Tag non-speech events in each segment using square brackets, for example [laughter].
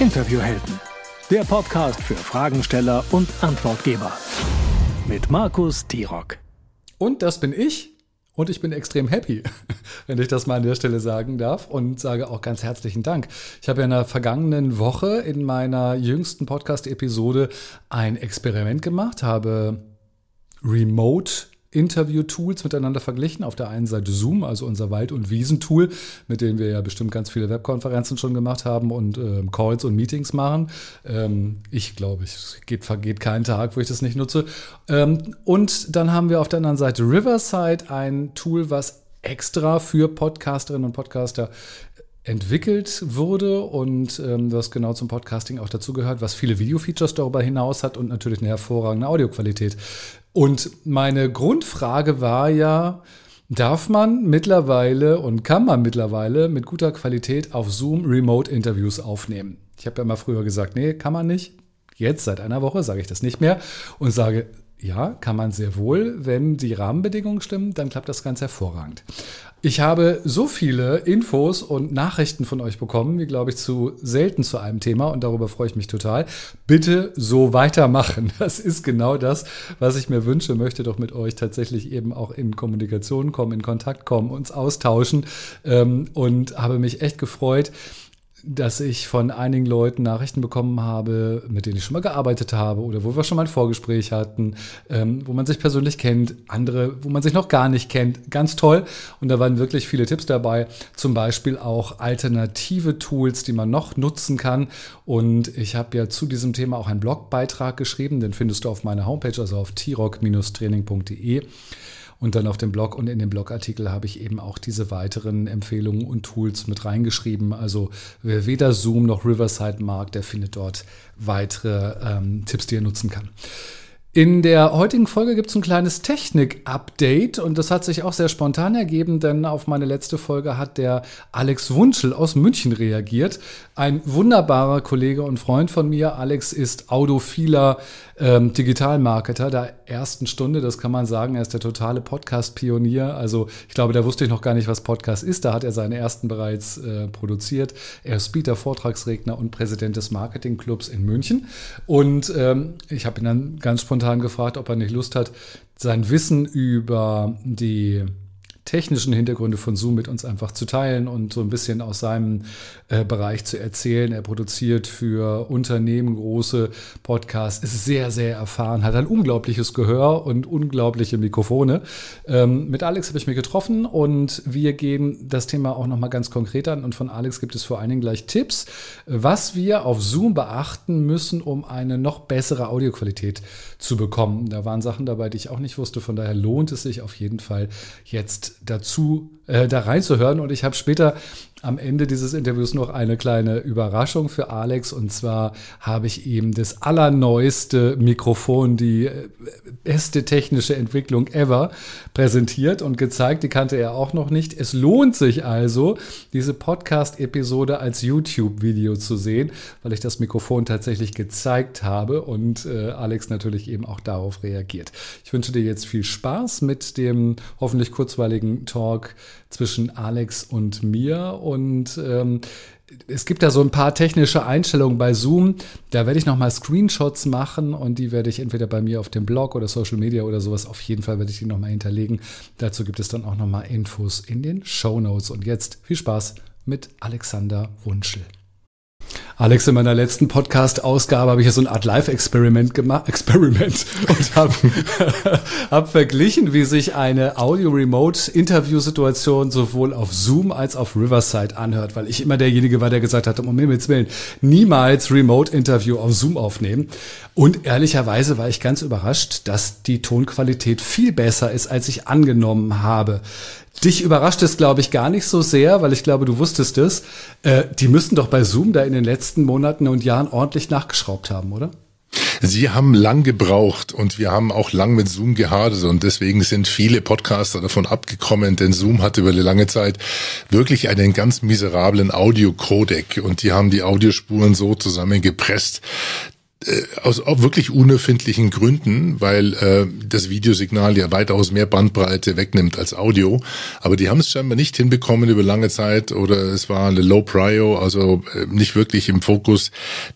Interviewhelden, der Podcast für Fragensteller und Antwortgeber. Mit Markus Tirock. Und das bin ich. Und ich bin extrem happy, [laughs] wenn ich das mal an der Stelle sagen darf und sage auch ganz herzlichen Dank. Ich habe ja in der vergangenen Woche in meiner jüngsten Podcast-Episode ein Experiment gemacht, habe Remote Interview-Tools miteinander verglichen. Auf der einen Seite Zoom, also unser Wald- und Wiesentool, mit dem wir ja bestimmt ganz viele Webkonferenzen schon gemacht haben und ähm, Calls und Meetings machen. Ähm, ich glaube, es geht, vergeht kein Tag, wo ich das nicht nutze. Ähm, und dann haben wir auf der anderen Seite Riverside, ein Tool, was extra für Podcasterinnen und Podcaster entwickelt wurde und ähm, das genau zum Podcasting auch dazugehört, was viele Video-Features darüber hinaus hat und natürlich eine hervorragende Audioqualität. Und meine Grundfrage war ja, darf man mittlerweile und kann man mittlerweile mit guter Qualität auf Zoom Remote-Interviews aufnehmen? Ich habe ja mal früher gesagt, nee, kann man nicht. Jetzt, seit einer Woche, sage ich das nicht mehr und sage, ja, kann man sehr wohl. Wenn die Rahmenbedingungen stimmen, dann klappt das ganz hervorragend. Ich habe so viele Infos und Nachrichten von euch bekommen, wie glaube ich zu selten zu einem Thema und darüber freue ich mich total. Bitte so weitermachen. [laughs] Das ist genau das, was ich mir wünsche, möchte doch mit euch tatsächlich eben auch in Kommunikation kommen, in Kontakt kommen, uns austauschen ähm, und habe mich echt gefreut dass ich von einigen Leuten Nachrichten bekommen habe, mit denen ich schon mal gearbeitet habe oder wo wir schon mal ein Vorgespräch hatten, ähm, wo man sich persönlich kennt, andere, wo man sich noch gar nicht kennt. Ganz toll. Und da waren wirklich viele Tipps dabei, zum Beispiel auch alternative Tools, die man noch nutzen kann. Und ich habe ja zu diesem Thema auch einen Blogbeitrag geschrieben, den findest du auf meiner Homepage, also auf t-rock-training.de. Und dann auf dem Blog und in dem Blogartikel habe ich eben auch diese weiteren Empfehlungen und Tools mit reingeschrieben. Also wer weder Zoom noch Riverside mag, der findet dort weitere ähm, Tipps, die er nutzen kann. In der heutigen Folge gibt es ein kleines Technik-Update und das hat sich auch sehr spontan ergeben, denn auf meine letzte Folge hat der Alex Wunschel aus München reagiert. Ein wunderbarer Kollege und Freund von mir. Alex ist audophiler ähm, Digitalmarketer der ersten Stunde, das kann man sagen. Er ist der totale Podcast-Pionier. Also ich glaube, da wusste ich noch gar nicht, was Podcast ist. Da hat er seine ersten bereits äh, produziert. Er ist Speaker, Vortragsredner und Präsident des Marketingclubs in München. Und ähm, ich habe ihn dann ganz spontan gefragt, ob er nicht Lust hat, sein Wissen über die technischen Hintergründe von Zoom mit uns einfach zu teilen und so ein bisschen aus seinem äh, Bereich zu erzählen. Er produziert für Unternehmen große Podcasts, ist sehr, sehr erfahren, hat ein unglaubliches Gehör und unglaubliche Mikrofone. Ähm, mit Alex habe ich mich getroffen und wir gehen das Thema auch nochmal ganz konkret an. Und von Alex gibt es vor allen Dingen gleich Tipps, was wir auf Zoom beachten müssen, um eine noch bessere Audioqualität zu bekommen. Da waren Sachen dabei, die ich auch nicht wusste. Von daher lohnt es sich auf jeden Fall jetzt dazu, äh, da reinzuhören. Und ich habe später am Ende dieses Interviews noch eine kleine Überraschung für Alex. Und zwar habe ich ihm das allerneueste Mikrofon, die äh, beste technische Entwicklung ever präsentiert und gezeigt. Die kannte er auch noch nicht. Es lohnt sich also, diese Podcast-Episode als YouTube-Video zu sehen, weil ich das Mikrofon tatsächlich gezeigt habe und äh, Alex natürlich eben auch darauf reagiert. Ich wünsche dir jetzt viel Spaß mit dem hoffentlich kurzweiligen Talk zwischen Alex und mir. Und ähm, es gibt da so ein paar technische Einstellungen bei Zoom. Da werde ich nochmal Screenshots machen und die werde ich entweder bei mir auf dem Blog oder Social Media oder sowas. Auf jeden Fall werde ich die nochmal hinterlegen. Dazu gibt es dann auch nochmal Infos in den Show Notes. Und jetzt viel Spaß mit Alexander Wunschel. Alex, in meiner letzten Podcast-Ausgabe habe ich ja so eine Art Live-Experiment gemacht, Experiment [laughs] und habe [laughs] hab verglichen, wie sich eine Audio-Remote-Interview-Situation sowohl auf Zoom als auf Riverside anhört, weil ich immer derjenige war, der gesagt hat, um Himmels Willen, niemals Remote-Interview auf Zoom aufnehmen. Und ehrlicherweise war ich ganz überrascht, dass die Tonqualität viel besser ist, als ich angenommen habe. Dich überrascht es, glaube ich, gar nicht so sehr, weil ich glaube, du wusstest es. Äh, die müssten doch bei Zoom da in den letzten Monaten und Jahren ordentlich nachgeschraubt haben, oder? Sie haben lang gebraucht und wir haben auch lang mit Zoom gehadert und deswegen sind viele Podcaster davon abgekommen, denn Zoom hatte über eine lange Zeit wirklich einen ganz miserablen Audio-Codec und die haben die Audiospuren so zusammengepresst, aus auch wirklich unerfindlichen Gründen, weil äh, das Videosignal ja weitaus mehr Bandbreite wegnimmt als Audio. Aber die haben es scheinbar nicht hinbekommen über lange Zeit oder es war eine Low Prio, also äh, nicht wirklich im Fokus,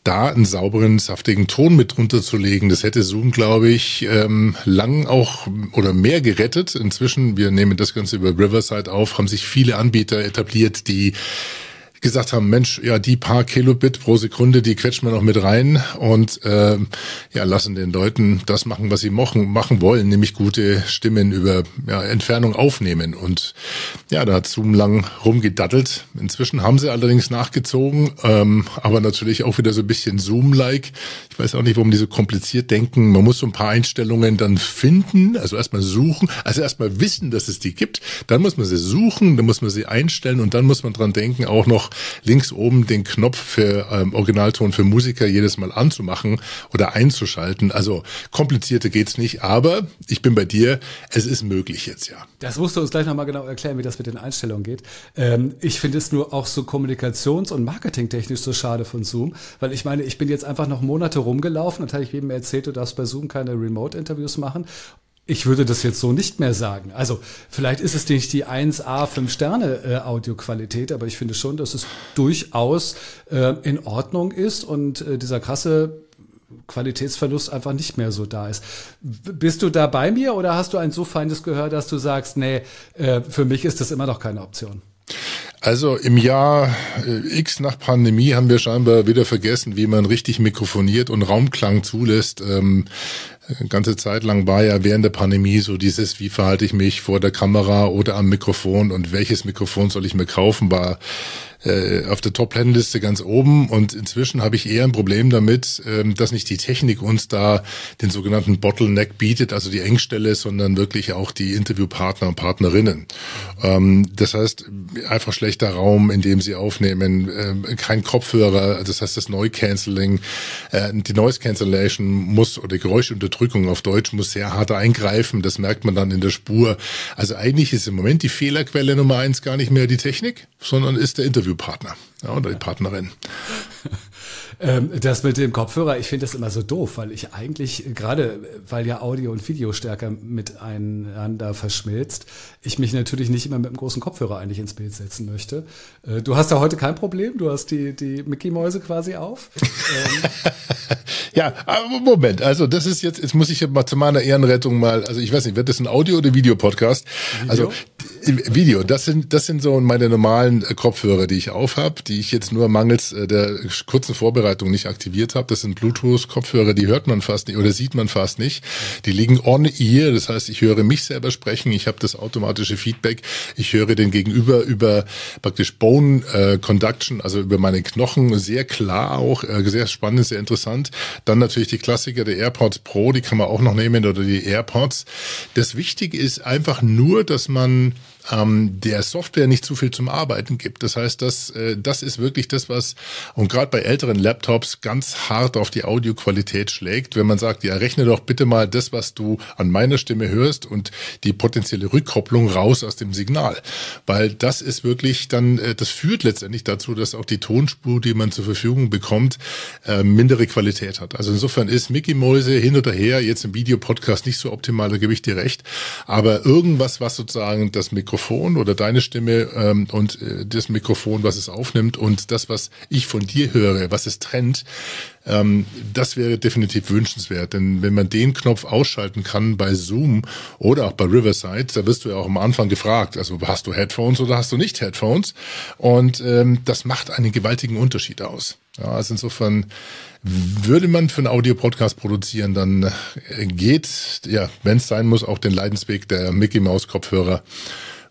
da einen sauberen, saftigen Ton mit drunter zu legen. Das hätte Zoom, glaube ich, ähm, lang auch oder mehr gerettet. Inzwischen, wir nehmen das Ganze über Riverside auf, haben sich viele Anbieter etabliert, die gesagt haben, Mensch, ja, die paar Kilobit pro Sekunde, die quetschen wir noch mit rein und äh, ja, lassen den Leuten das machen, was sie machen, machen wollen, nämlich gute Stimmen über ja, Entfernung aufnehmen. Und ja, da hat Zoom lang rumgedattelt. Inzwischen haben sie allerdings nachgezogen, ähm, aber natürlich auch wieder so ein bisschen Zoom-like. Ich weiß auch nicht, warum die so kompliziert denken. Man muss so ein paar Einstellungen dann finden, also erstmal suchen, also erstmal wissen, dass es die gibt. Dann muss man sie suchen, dann muss man sie einstellen und dann muss man dran denken, auch noch links oben den Knopf für ähm, Originalton für Musiker jedes Mal anzumachen oder einzuschalten. Also komplizierter geht's nicht, aber ich bin bei dir, es ist möglich jetzt, ja. Das musst du uns gleich nochmal genau erklären, wie das mit den Einstellungen geht. Ähm, ich finde es nur auch so kommunikations- und marketingtechnisch so schade von Zoom, weil ich meine, ich bin jetzt einfach noch Monate rumgelaufen und habe ich eben erzählt, du darfst bei Zoom keine Remote-Interviews machen ich würde das jetzt so nicht mehr sagen. Also vielleicht ist es nicht die 1A 5 Sterne äh, Audioqualität, aber ich finde schon, dass es durchaus äh, in Ordnung ist und äh, dieser krasse Qualitätsverlust einfach nicht mehr so da ist. Bist du da bei mir oder hast du ein so feines Gehör, dass du sagst, nee, äh, für mich ist das immer noch keine Option? Also im Jahr äh, X nach Pandemie haben wir scheinbar wieder vergessen, wie man richtig mikrofoniert und Raumklang zulässt. Ähm, ganze Zeit lang war ja während der Pandemie so dieses, wie verhalte ich mich vor der Kamera oder am Mikrofon und welches Mikrofon soll ich mir kaufen, war äh, auf der Top-Ten-Liste ganz oben und inzwischen habe ich eher ein Problem damit, ähm, dass nicht die Technik uns da den sogenannten Bottleneck bietet, also die Engstelle, sondern wirklich auch die Interviewpartner und Partnerinnen. Ähm, das heißt, einfach schlechter Raum, in dem sie aufnehmen, äh, kein Kopfhörer, das heißt das Neu-Canceling, äh, die Noise Cancellation muss oder Geräuschunterdrückung auf Deutsch muss sehr hart eingreifen, das merkt man dann in der Spur. Also eigentlich ist im Moment die Fehlerquelle Nummer eins gar nicht mehr die Technik, sondern ist der Interview Interviewpartner ja, oder die Partnerin. [laughs] Ähm, das mit dem Kopfhörer, ich finde das immer so doof, weil ich eigentlich, gerade weil ja Audio und Video stärker miteinander verschmilzt, ich mich natürlich nicht immer mit einem großen Kopfhörer eigentlich ins Bild setzen möchte. Äh, du hast da heute kein Problem, du hast die, die Mickey-Mäuse quasi auf. ähm. [laughs] Ja, aber Moment, also das ist jetzt, jetzt muss ich mal zu meiner Ehrenrettung mal, also ich weiß nicht, wird das ein Audio- oder Videopodcast? Video? Also Video, das sind, das sind so meine normalen Kopfhörer, die ich aufhab, die ich jetzt nur mangels äh, der kurzen Vorbereitung nicht aktiviert habe. Das sind Bluetooth-Kopfhörer, die hört man fast nicht oder sieht man fast nicht. Die liegen on ear, das heißt, ich höre mich selber sprechen, ich habe das automatische Feedback, ich höre den Gegenüber über praktisch Bone äh, Conduction, also über meine Knochen, sehr klar auch, äh, sehr spannend, sehr interessant. Dann natürlich die Klassiker der AirPods Pro, die kann man auch noch nehmen oder die AirPods. Das Wichtige ist einfach nur, dass man ähm, der Software nicht zu viel zum Arbeiten gibt. Das heißt, das, äh, das ist wirklich das, was und gerade bei älteren Laptops ganz hart auf die Audioqualität schlägt, wenn man sagt, ja, rechne doch bitte mal das, was du an meiner Stimme hörst und die potenzielle Rückkopplung raus aus dem Signal. Weil das ist wirklich dann, äh, das führt letztendlich dazu, dass auch die Tonspur, die man zur Verfügung bekommt, äh, mindere Qualität hat. Also insofern ist Mickey Mäuse hin oder her jetzt im Videopodcast nicht so optimal, da gebe ich dir recht. Aber irgendwas, was sozusagen das Mikrofon Mikrofon oder deine Stimme ähm, und äh, das Mikrofon, was es aufnimmt und das, was ich von dir höre, was es trennt, ähm, das wäre definitiv wünschenswert. Denn wenn man den Knopf ausschalten kann bei Zoom oder auch bei Riverside, da wirst du ja auch am Anfang gefragt, also hast du Headphones oder hast du nicht Headphones? Und ähm, das macht einen gewaltigen Unterschied aus. Ja, also insofern würde man für einen Audio-Podcast produzieren, dann äh, geht, ja, wenn es sein muss, auch den Leidensweg der Mickey Mouse Kopfhörer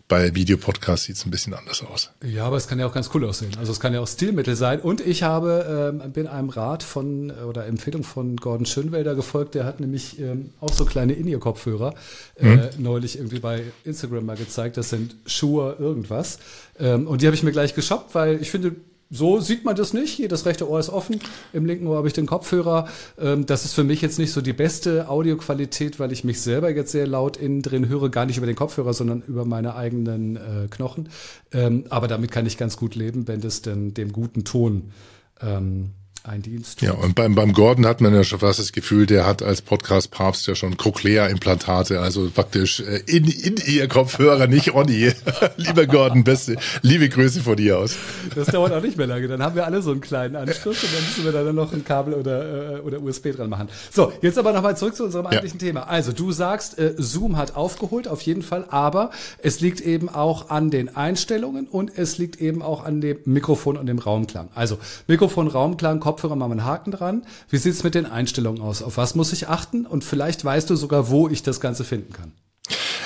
bei Videopodcasts sieht es ein bisschen anders aus. Ja, aber es kann ja auch ganz cool aussehen. Also es kann ja auch Stilmittel sein. Und ich habe ähm, bin einem Rat von oder Empfehlung von Gordon Schönwelder gefolgt. Der hat nämlich ähm, auch so kleine In-Ear-Kopfhörer äh, mhm. neulich irgendwie bei Instagram mal gezeigt. Das sind Schuhe irgendwas. Ähm, und die habe ich mir gleich geshoppt, weil ich finde, so sieht man das nicht. Hier das rechte Ohr ist offen. Im linken Ohr habe ich den Kopfhörer. Ähm, das ist für mich jetzt nicht so die beste Audioqualität, weil ich mich selber jetzt sehr laut innen drin höre. Gar nicht über den Kopfhörer, sondern über meine eigenen äh, Knochen. Ähm, aber damit kann ich ganz gut leben, wenn das denn dem guten Ton ähm, Ein Dienst. Ja, und beim, beim Gordon hat man ja schon fast das Gefühl, der hat als Podcast-Papst ja schon Cochlea-Implantate, also praktisch äh, in, in ihr Kopfhörer, nicht Ronny. [laughs] Lieber Gordon, beste, liebe Grüße von dir aus. Das dauert auch nicht mehr lange. Dann haben wir alle so einen kleinen Anschluss und dann müssen wir da noch ein Kabel oder, äh, oder USB dran machen. So, jetzt aber nochmal zurück zu unserem eigentlichen ja. Thema. Also, du sagst, äh, Zoom hat aufgeholt, auf jeden Fall, aber es liegt eben auch an den Einstellungen und es liegt eben auch an dem Mikrofon und dem Raumklang. Also, Mikrofon, Raumklang, Kopfhörer wir einen Haken dran. Wie sieht es mit den Einstellungen aus? Auf was muss ich achten? Und vielleicht weißt du sogar, wo ich das Ganze finden kann.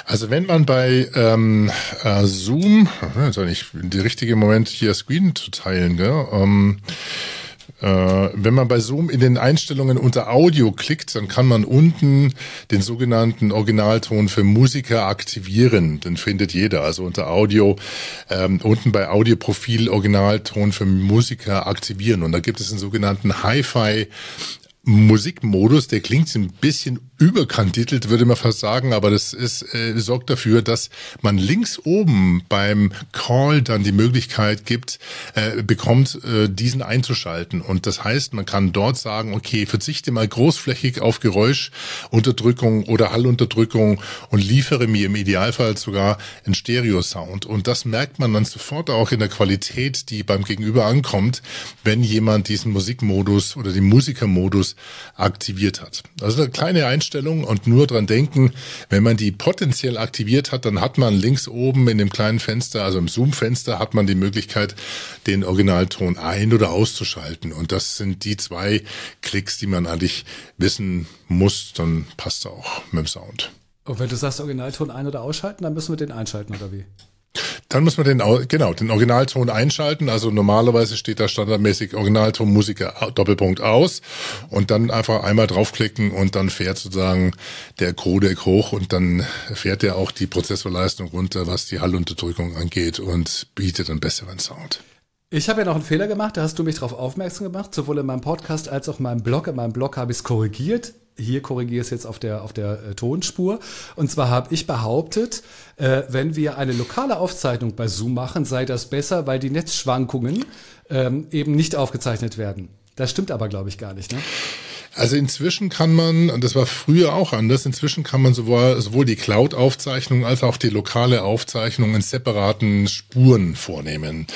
Also wenn man bei ähm, äh, Zoom, ja nicht der richtige Moment hier Screen zu teilen, gell? Ähm, äh, wenn man bei Zoom in den Einstellungen unter Audio klickt, dann kann man unten den sogenannten Originalton für Musiker aktivieren. Den findet jeder. Also unter Audio, ähm, unten bei Audioprofil Originalton für Musiker aktivieren. Und da gibt es einen sogenannten Hi-Fi Musikmodus, der klingt ein bisschen überkandidelt, würde man fast sagen, aber das ist, äh, sorgt dafür, dass man links oben beim Call dann die Möglichkeit gibt, äh, bekommt, äh, diesen einzuschalten. Und das heißt, man kann dort sagen, okay, verzichte mal großflächig auf Geräuschunterdrückung oder Hallunterdrückung und liefere mir im Idealfall sogar einen Stereo-Sound. Und das merkt man dann sofort auch in der Qualität, die beim Gegenüber ankommt, wenn jemand diesen Musikmodus oder den Musikermodus aktiviert hat. Also eine kleine Einstellung und nur dran denken, wenn man die potenziell aktiviert hat, dann hat man links oben in dem kleinen Fenster, also im Zoom-Fenster, hat man die Möglichkeit, den Originalton ein- oder auszuschalten. Und das sind die zwei Klicks, die man eigentlich wissen muss, dann passt auch mit dem Sound. Und wenn du sagst Originalton ein- oder ausschalten, dann müssen wir den einschalten, oder wie? Dann muss man den, genau, den Originalton einschalten. Also normalerweise steht da standardmäßig Originalton Musiker Doppelpunkt aus und dann einfach einmal draufklicken und dann fährt sozusagen der Codec hoch und dann fährt er auch die Prozessorleistung runter, was die Hallunterdrückung angeht und bietet einen besseren Sound. Ich habe ja noch einen Fehler gemacht, da hast du mich darauf aufmerksam gemacht, sowohl in meinem Podcast als auch in meinem Blog. In meinem Blog habe ich es korrigiert hier korrigiere ich es jetzt auf der, auf der äh, Tonspur. Und zwar habe ich behauptet, äh, wenn wir eine lokale Aufzeichnung bei Zoom machen, sei das besser, weil die Netzschwankungen ähm, eben nicht aufgezeichnet werden. Das stimmt aber, glaube ich, gar nicht. Ne? Also inzwischen kann man, und das war früher auch anders, inzwischen kann man sowohl, sowohl die Cloud-Aufzeichnung als auch die lokale Aufzeichnung in separaten Spuren vornehmen.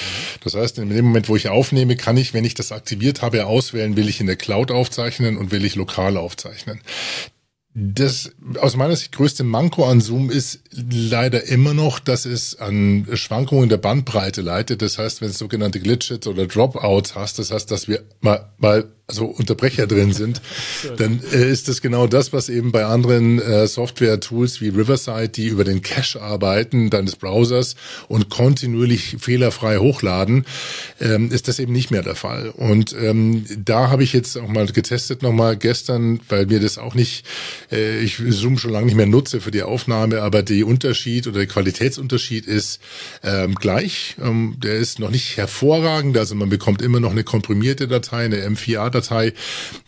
Das heißt, in dem Moment, wo ich aufnehme, kann ich, wenn ich das aktiviert habe, auswählen, will ich in der Cloud aufzeichnen und will ich lokal aufzeichnen. Das aus meiner Sicht größte Manko an Zoom ist leider immer noch, dass es an Schwankungen der Bandbreite leitet. Das heißt, wenn es sogenannte Glitches oder Dropouts hast, das heißt, dass wir mal, mal also Unterbrecher drin sind, [laughs] dann äh, ist das genau das, was eben bei anderen äh, Software-Tools wie Riverside, die über den Cache arbeiten, deines Browsers und kontinuierlich fehlerfrei hochladen, ähm, ist das eben nicht mehr der Fall. Und ähm, da habe ich jetzt auch mal getestet nochmal gestern, weil mir das auch nicht, äh, ich Zoom schon lange nicht mehr nutze für die Aufnahme, aber der Unterschied oder der Qualitätsunterschied ist ähm, gleich. Ähm, der ist noch nicht hervorragend, also man bekommt immer noch eine komprimierte Datei, eine M4A Datei,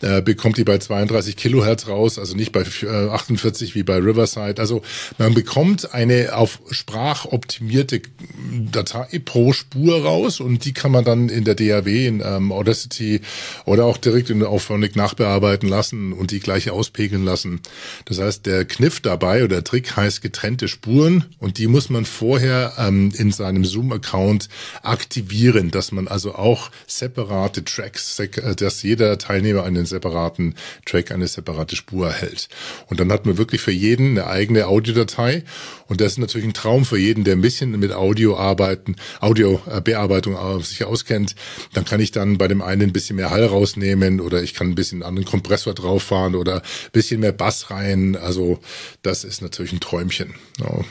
äh, bekommt die bei 32 Kilohertz raus, also nicht bei äh, 48 wie bei Riverside. Also man bekommt eine auf Sprach optimierte Datei pro Spur raus und die kann man dann in der DAW, in ähm, Audacity oder auch direkt in Auphonic nachbearbeiten lassen und die gleich auspegeln lassen. Das heißt, der Kniff dabei oder der Trick heißt getrennte Spuren und die muss man vorher ähm, in seinem Zoom-Account aktivieren, dass man also auch separate Tracks, äh, dass jeder Teilnehmer einen separaten Track, eine separate Spur erhält. Und dann hat man wirklich für jeden eine eigene Audiodatei. Und das ist natürlich ein Traum für jeden, der ein bisschen mit Audio arbeiten, Audiobearbeitung äh, sich auskennt. Dann kann ich dann bei dem einen ein bisschen mehr Hall rausnehmen oder ich kann ein bisschen einen anderen Kompressor drauf fahren oder ein bisschen mehr Bass rein. Also das ist natürlich ein Träumchen. Ja.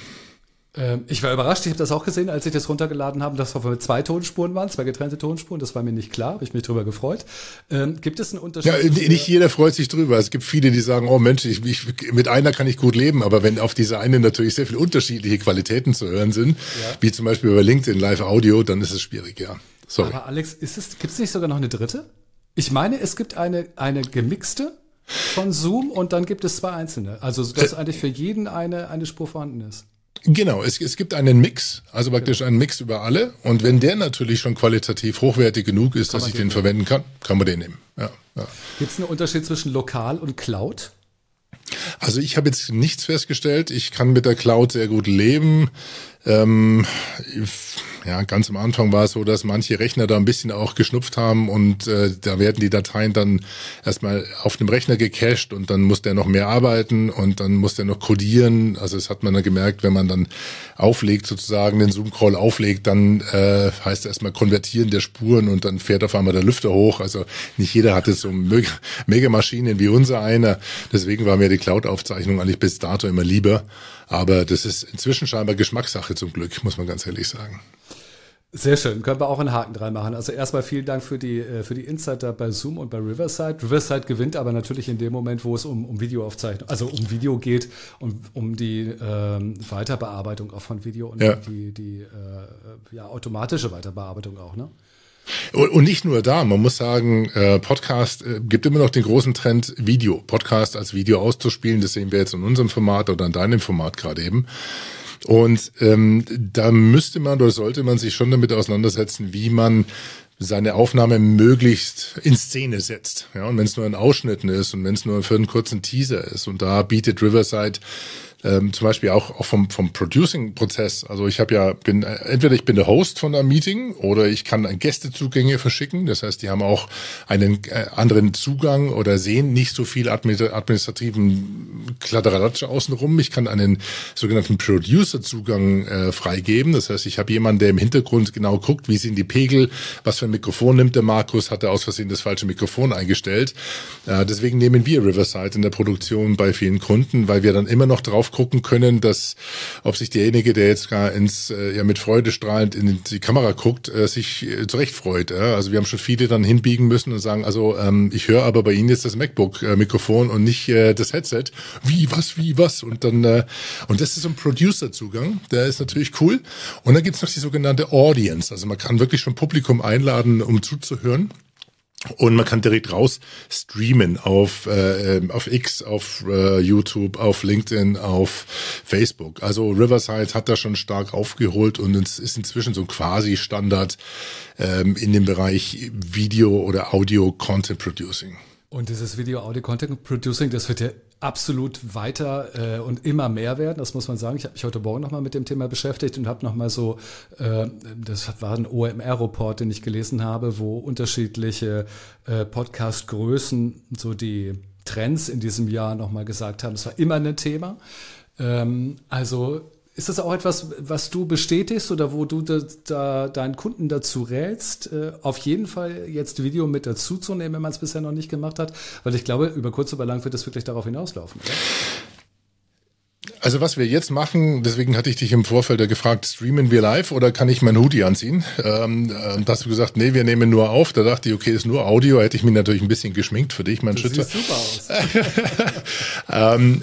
Ähm, ich war überrascht, ich habe das auch gesehen, als ich das runtergeladen habe, dass wir zwei Tonspuren waren, zwei getrennte Tonspuren. Das war mir nicht klar, habe ich mich drüber gefreut. Ähm, gibt es einen Unterschied? Ja, nicht jeder freut sich drüber. Es gibt viele, die sagen, oh Mensch, ich, ich, mit einer kann ich gut leben, aber wenn auf diese eine natürlich sehr viele unterschiedliche Qualitäten zu hören sind, ja. wie zum Beispiel bei LinkedIn Live Audio, dann ist es schwierig, ja. Sorry. Aber Alex, es, gibt es nicht sogar noch eine dritte? Ich meine, es gibt eine, eine gemixte von Zoom und dann gibt es zwei einzelne. Also, dass äh, eigentlich für jeden eine, eine Spur vorhanden ist. Genau, es, es gibt einen Mix, also praktisch einen Mix über alle. Und wenn der natürlich schon qualitativ hochwertig genug ist, dass ich den, den verwenden kann, kann man den nehmen. Ja, ja. Gibt es einen Unterschied zwischen lokal und Cloud? Also ich habe jetzt nichts festgestellt. Ich kann mit der Cloud sehr gut leben. Ähm, ja, ganz am Anfang war es so, dass manche Rechner da ein bisschen auch geschnupft haben und äh, da werden die Dateien dann erstmal auf dem Rechner gecached und dann muss der noch mehr arbeiten und dann muss der noch codieren. Also das hat man dann gemerkt, wenn man dann auflegt, sozusagen den Zoom-Call auflegt, dann äh, heißt erstmal konvertieren der Spuren und dann fährt auf einmal der Lüfter hoch. Also nicht jeder hatte so Mega-Maschinen wie unser einer. Deswegen war mir die Cloud-Aufzeichnung eigentlich bis dato immer lieber. Aber das ist inzwischen scheinbar Geschmackssache zum Glück, muss man ganz ehrlich sagen. Sehr schön, können wir auch einen Haken dran machen. Also erstmal vielen Dank für die, äh, für die Insider bei Zoom und bei Riverside. Riverside gewinnt aber natürlich in dem Moment, wo es um, um Videoaufzeichnung, also um Video geht und um die ähm, Weiterbearbeitung auch von Video und ja. die, die äh, ja, automatische Weiterbearbeitung auch, ne? Und nicht nur da, man muss sagen, äh, Podcast äh, gibt immer noch den großen Trend, Video, Podcast als Video auszuspielen. Das sehen wir jetzt in unserem Format oder in deinem Format gerade eben. Und ähm, da müsste man oder sollte man sich schon damit auseinandersetzen, wie man seine Aufnahme möglichst in Szene setzt. Ja, und wenn es nur ein Ausschnitten ist und wenn es nur für einen kurzen Teaser ist. Und da bietet Riverside ähm, zum Beispiel auch, auch vom, vom Producing-Prozess. Also ich habe ja, bin entweder ich bin der Host von einem Meeting oder ich kann Gästezugänge verschicken. Das heißt, die haben auch einen äh, anderen Zugang oder sehen nicht so viel administrativen Kladderadatsch außenrum. Ich kann einen sogenannten Producer-Zugang äh, freigeben. Das heißt, ich habe jemanden, der im Hintergrund genau guckt, wie sind die Pegel, was für ein Mikrofon nimmt der Markus, hat er aus Versehen das falsche Mikrofon eingestellt. Äh, deswegen nehmen wir Riverside in der Produktion bei vielen Kunden, weil wir dann immer noch drauf drauf gucken können, dass ob sich derjenige, der jetzt gar ins äh, ja mit Freude strahlend in die Kamera guckt, äh, sich äh, zurecht freut. Also wir haben schon viele dann hinbiegen müssen und sagen, also ähm, ich höre aber bei Ihnen jetzt das MacBook-Mikrofon und nicht äh, das Headset. Wie, was, wie, was? Und dann und das ist so ein Producer-Zugang, der ist natürlich cool. Und dann gibt's noch die sogenannte Audience. Also man kann wirklich schon Publikum einladen, um zuzuhören. Und man kann direkt raus streamen auf, äh, ähm, auf X, auf äh, YouTube, auf LinkedIn, auf Facebook. Also Riverside hat da schon stark aufgeholt und es ist inzwischen so quasi Standard ähm, in dem Bereich Video oder Audio Content Producing. Und dieses Video Audio Content Producing, das wird ja absolut weiter äh, und immer mehr werden, das muss man sagen. Ich habe mich heute Morgen nochmal mit dem Thema beschäftigt und habe nochmal so, äh, das war ein OMR-Report, den ich gelesen habe, wo unterschiedliche äh, Podcast-Größen so die Trends in diesem Jahr nochmal gesagt haben. Es war immer ein Thema. Ähm, also ist das auch etwas, was du bestätigst oder wo du da, da deinen Kunden dazu rätst, äh, auf jeden Fall jetzt Video mit dazu zu nehmen, wenn man es bisher noch nicht gemacht hat? Weil ich glaube, über kurz oder lang wird es wirklich darauf hinauslaufen. Oder? Also was wir jetzt machen, deswegen hatte ich dich im Vorfeld gefragt, streamen wir live oder kann ich mein Hoodie anziehen? Ähm, äh, da hast du gesagt, nee, wir nehmen nur auf. Da dachte ich, okay, ist nur Audio. Hätte ich mich natürlich ein bisschen geschminkt für dich, mein das Schützer. Sieht super aus. [laughs] ähm,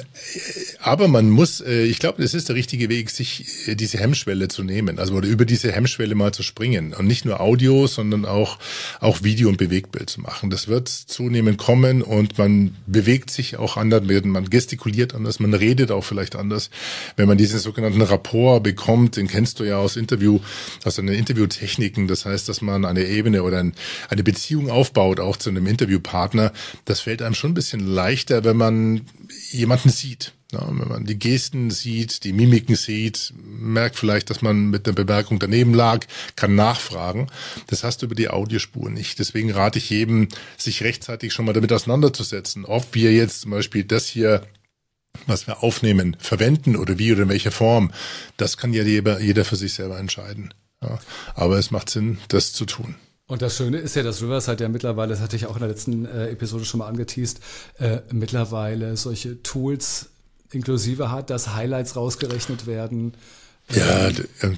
aber man muss, äh, ich glaube, das ist der richtige Weg, sich äh, diese Hemmschwelle zu nehmen, also oder über diese Hemmschwelle mal zu springen und nicht nur Audio, sondern auch auch Video und Bewegtbild zu machen. Das wird zunehmend kommen und man bewegt sich auch anders, man gestikuliert anders, man redet auch vielleicht anders anders. Wenn man diesen sogenannten Rapport bekommt, den kennst du ja aus Interview, aus den Interviewtechniken. Das heißt, dass man eine Ebene oder eine Beziehung aufbaut, auch zu einem Interviewpartner. Das fällt einem schon ein bisschen leichter, wenn man jemanden sieht. Ja, wenn man die Gesten sieht, die Mimiken sieht, merkt vielleicht, dass man mit der Bemerkung daneben lag, kann nachfragen. Das hast du über die Audiospur nicht. Deswegen rate ich jedem, sich rechtzeitig schon mal damit auseinanderzusetzen, ob wir jetzt zum Beispiel das hier was wir aufnehmen, verwenden oder wie oder in welcher Form, das kann ja jeder, jeder für sich selber entscheiden. Ja. Aber es macht Sinn, das zu tun. Und das Schöne ist ja, dass Riverside ja mittlerweile, das hatte ich auch in der letzten äh, Episode schon mal angeteased, äh, mittlerweile solche Tools inklusive hat, dass Highlights rausgerechnet werden. Ja,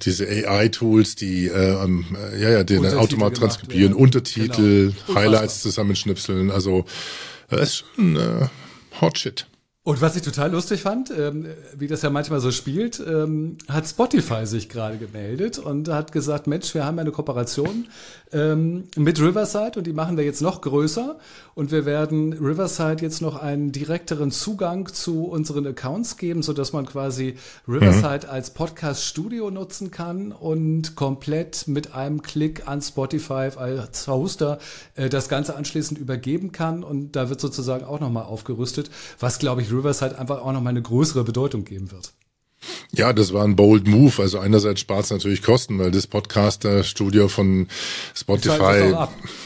diese AI-Tools, die äh, äh, ja ja den Automat transkribieren, Untertitel, genau. Highlights zusammenschnipseln, also das ist schon äh, Hot Shit. Und was ich total lustig fand, ähm, wie das ja manchmal so spielt, ähm, hat Spotify sich gerade gemeldet und hat gesagt, Mensch, wir haben eine Kooperation ähm, mit Riverside und die machen wir jetzt noch größer und wir werden Riverside jetzt noch einen direkteren Zugang zu unseren Accounts geben, so dass man quasi Riverside mhm. als Podcast-Studio nutzen kann und komplett mit einem Klick an Spotify als Hoster äh, das Ganze anschließend übergeben kann und da wird sozusagen auch nochmal aufgerüstet, was glaube ich Rivers halt einfach auch nochmal eine größere Bedeutung geben wird. Ja, das war ein bold Move. Also einerseits spart es natürlich Kosten, weil das Podcaster-Studio von Spotify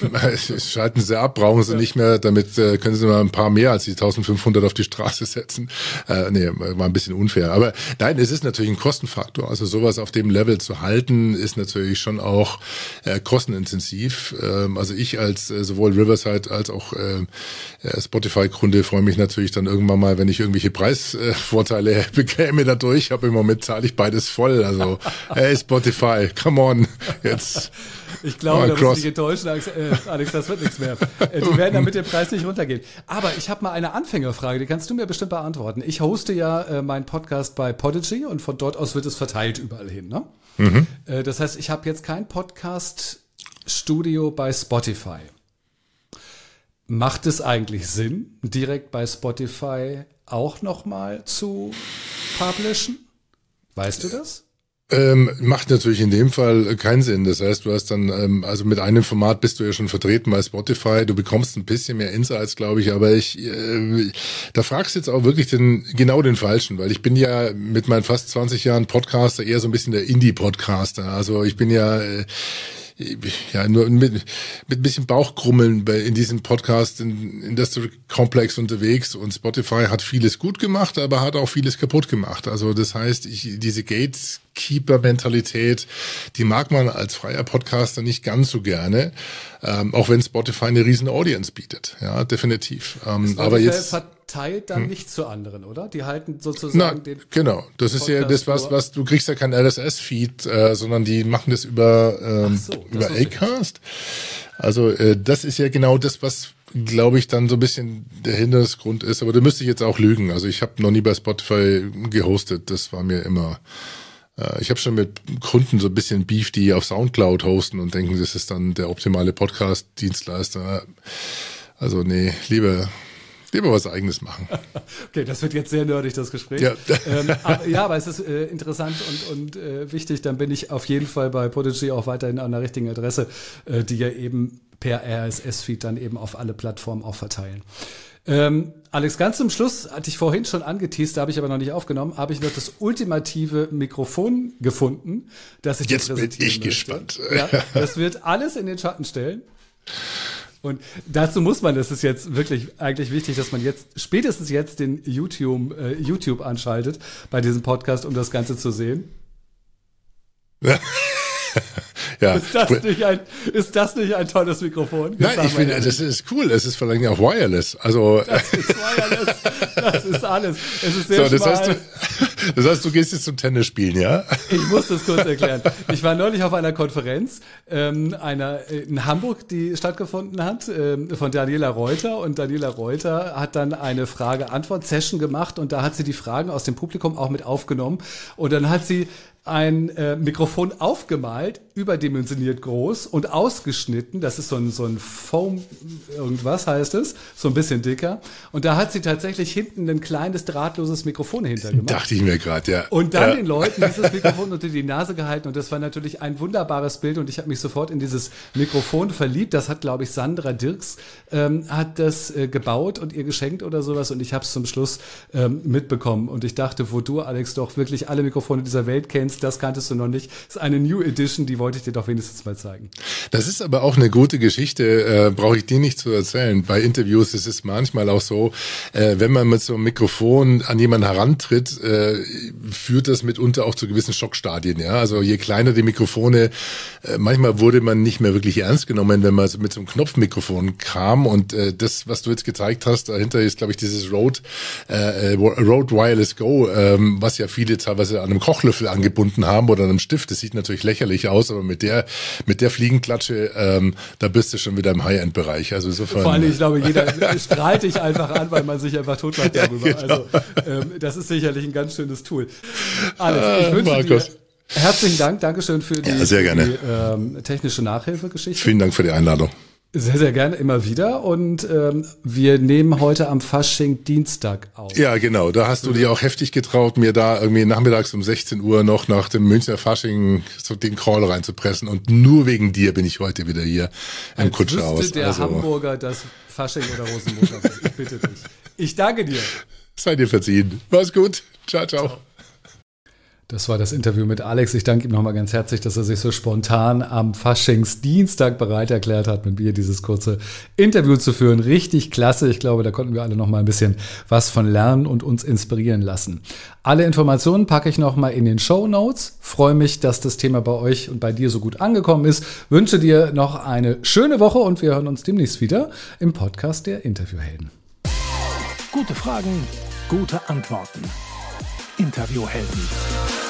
[laughs] schalten sie ab, brauchen sie ja. nicht mehr. Damit äh, können sie mal ein paar mehr als die 1500 auf die Straße setzen. Äh, nee, war ein bisschen unfair. Aber nein, es ist natürlich ein Kostenfaktor. Also sowas auf dem Level zu halten, ist natürlich schon auch äh, kostenintensiv. Ähm, also ich als äh, sowohl Riverside als auch äh, äh Spotify-Kunde freue mich natürlich dann irgendwann mal, wenn ich irgendwelche Preisvorteile [laughs] bekäme dadurch ich habe im Moment zahle ich beides voll. Also, [laughs] hey Spotify, come on, jetzt. Ich glaube, da muss ich enttäuschen, Alex, äh, Alex, das wird nichts mehr. Äh, die [laughs] werden dann mit dem Preis nicht runtergehen. Aber ich habe mal eine Anfängerfrage, die kannst du mir bestimmt beantworten. Ich hoste ja äh, meinen Podcast bei Podigy und von dort aus wird es verteilt überall hin. Ne? Mhm. Äh, das heißt, ich habe jetzt kein Podcast-Studio bei Spotify. Macht es eigentlich Sinn, direkt bei Spotify auch nochmal zu publishen? Weißt du das? Ähm, macht natürlich in dem Fall keinen Sinn. Das heißt, du hast dann, ähm, also mit einem Format bist du ja schon vertreten bei Spotify. Du bekommst ein bisschen mehr Insights, glaube ich. Aber ich, äh, da fragst du jetzt auch wirklich den, genau den Falschen, weil ich bin ja mit meinen fast 20 Jahren Podcaster eher so ein bisschen der Indie-Podcaster. Also ich bin ja, äh, ja, nur mit, mit ein bisschen Bauchkrummeln bei, in diesem Podcast in Industrial Complex unterwegs und Spotify hat vieles gut gemacht, aber hat auch vieles kaputt gemacht. Also das heißt, ich, diese Gatekeeper-Mentalität, die mag man als freier Podcaster nicht ganz so gerne, ähm, auch wenn Spotify eine riesen Audience bietet. Ja, definitiv. Ähm, aber jetzt teilt dann hm. nicht zu anderen, oder? Die halten sozusagen Na, den. Genau, das ist ja das, was, was du kriegst ja kein RSS-Feed, äh, sondern die machen das über, ähm, so, über Acast. Also äh, das ist ja genau das, was glaube ich dann so ein bisschen der Hinderungsgrund ist. Aber da müsste ich jetzt auch lügen. Also ich habe noch nie bei Spotify gehostet. Das war mir immer. Äh, ich habe schon mit Kunden so ein bisschen Beef, die auf SoundCloud hosten und denken, das ist dann der optimale Podcast-Dienstleister. Also nee, lieber Lieber was Eigenes machen. [laughs] Okay, das wird jetzt sehr nerdig, das Gespräch. Ja, ähm, aber, ja aber es ist äh, interessant und, und äh, wichtig. Dann bin ich auf jeden Fall bei Podigy auch weiterhin an der richtigen Adresse, äh, die ja eben per RSS-Feed dann eben auf alle Plattformen auch verteilen. Ähm, Alex, ganz zum Schluss hatte ich vorhin schon angeteased, da habe ich aber noch nicht aufgenommen, habe ich noch das ultimative Mikrofon gefunden, das ich Jetzt bin ich möchte. gespannt. Ja, [laughs] das wird alles in den Schatten stellen. Und dazu muss man, das ist jetzt wirklich eigentlich wichtig, dass man jetzt spätestens jetzt den YouTube, äh, YouTube anschaltet bei diesem Podcast, um das Ganze zu sehen. [laughs] ja. Ist das, nicht ein, ist das nicht ein tolles Mikrofon? Nein, ich finde, das ist cool. Es ist vor allem auch wireless. Also. Das ist wireless. Das ist alles. Es ist [laughs] sehr so, das heißt, das heißt, du gehst jetzt zum Tennisspielen, ja? Ich muss das kurz erklären. Ich war neulich auf einer Konferenz, ähm, einer in Hamburg, die stattgefunden hat, ähm, von Daniela Reuter. Und Daniela Reuter hat dann eine Frage-Antwort-Session gemacht und da hat sie die Fragen aus dem Publikum auch mit aufgenommen. Und dann hat sie ein äh, Mikrofon aufgemalt, überdimensioniert groß und ausgeschnitten. Das ist so ein, so ein Foam, irgendwas heißt es, so ein bisschen dicker. Und da hat sie tatsächlich hinten ein kleines drahtloses Mikrofon hintergemacht. Dachte ich mir gerade, ja. Und dann ja. den Leuten dieses Mikrofon unter die Nase gehalten. Und das war natürlich ein wunderbares Bild. Und ich habe mich sofort in dieses Mikrofon verliebt. Das hat, glaube ich, Sandra Dirks ähm, hat das äh, gebaut und ihr geschenkt oder sowas. Und ich habe es zum Schluss ähm, mitbekommen. Und ich dachte, wo du, Alex, doch wirklich alle Mikrofone dieser Welt kennst, kennst, das kanntest du noch nicht. Ist eine New Edition, die wollte ich dir doch wenigstens mal zeigen. Das ist aber auch eine gute Geschichte, äh, brauche ich dir nicht zu erzählen. Bei Interviews ist es manchmal auch so, äh, wenn man mit so einem Mikrofon an jemanden herantritt, äh, führt das mitunter auch zu gewissen Schockstadien. Ja, also je kleiner die Mikrofone, äh, manchmal wurde man nicht mehr wirklich ernst genommen, wenn man mit so einem Knopfmikrofon kam. Und äh, das, was du jetzt gezeigt hast, dahinter ist, glaube ich, dieses Rode äh, äh Rode Wireless Go, ähm, was ja viele teilweise an einem Kochlöffel angeboten verbunden haben oder einem Stift. Das sieht natürlich lächerlich aus, aber mit der, mit der Fliegenklatsche, ähm, da bist du schon wieder im High-End-Bereich. Also insofern. Vor allem, ich glaube, jeder [laughs] strahlt dich einfach an, weil man sich einfach totlacht [laughs] darüber. Ja, genau. Also, ähm, das ist sicherlich ein ganz schönes Tool. Alex, ich ah, wünsche Markus. dir Herzlichen Dank, Dankeschön für die, ja, die ähm, technische Nachhilfegeschichte. Vielen Dank für die Einladung. Sehr, sehr gerne, immer wieder. Und ähm, wir nehmen heute am Fasching Dienstag auf. Ja, genau. Da hast du dir auch heftig getraut, mir da irgendwie nachmittags um 16 Uhr noch nach dem Münchner Fasching so den Call reinzupressen. Und nur wegen dir bin ich heute wieder hier im Als Kutscher aus. der also. Hamburger das Fasching oder Rosenmontag Ich bitte dich. Ich danke dir. Sei dir verziehen. Mach's gut. Ciao, ciao. ciao. Das war das Interview mit Alex. Ich danke ihm nochmal ganz herzlich, dass er sich so spontan am Faschingsdienstag bereit erklärt hat, mit mir dieses kurze Interview zu führen. Richtig klasse. Ich glaube, da konnten wir alle nochmal ein bisschen was von lernen und uns inspirieren lassen. Alle Informationen packe ich nochmal in den Show Notes. Freue mich, dass das Thema bei euch und bei dir so gut angekommen ist. Wünsche dir noch eine schöne Woche und wir hören uns demnächst wieder im Podcast der Interviewhelden. Gute Fragen, gute Antworten. Interviewhelden.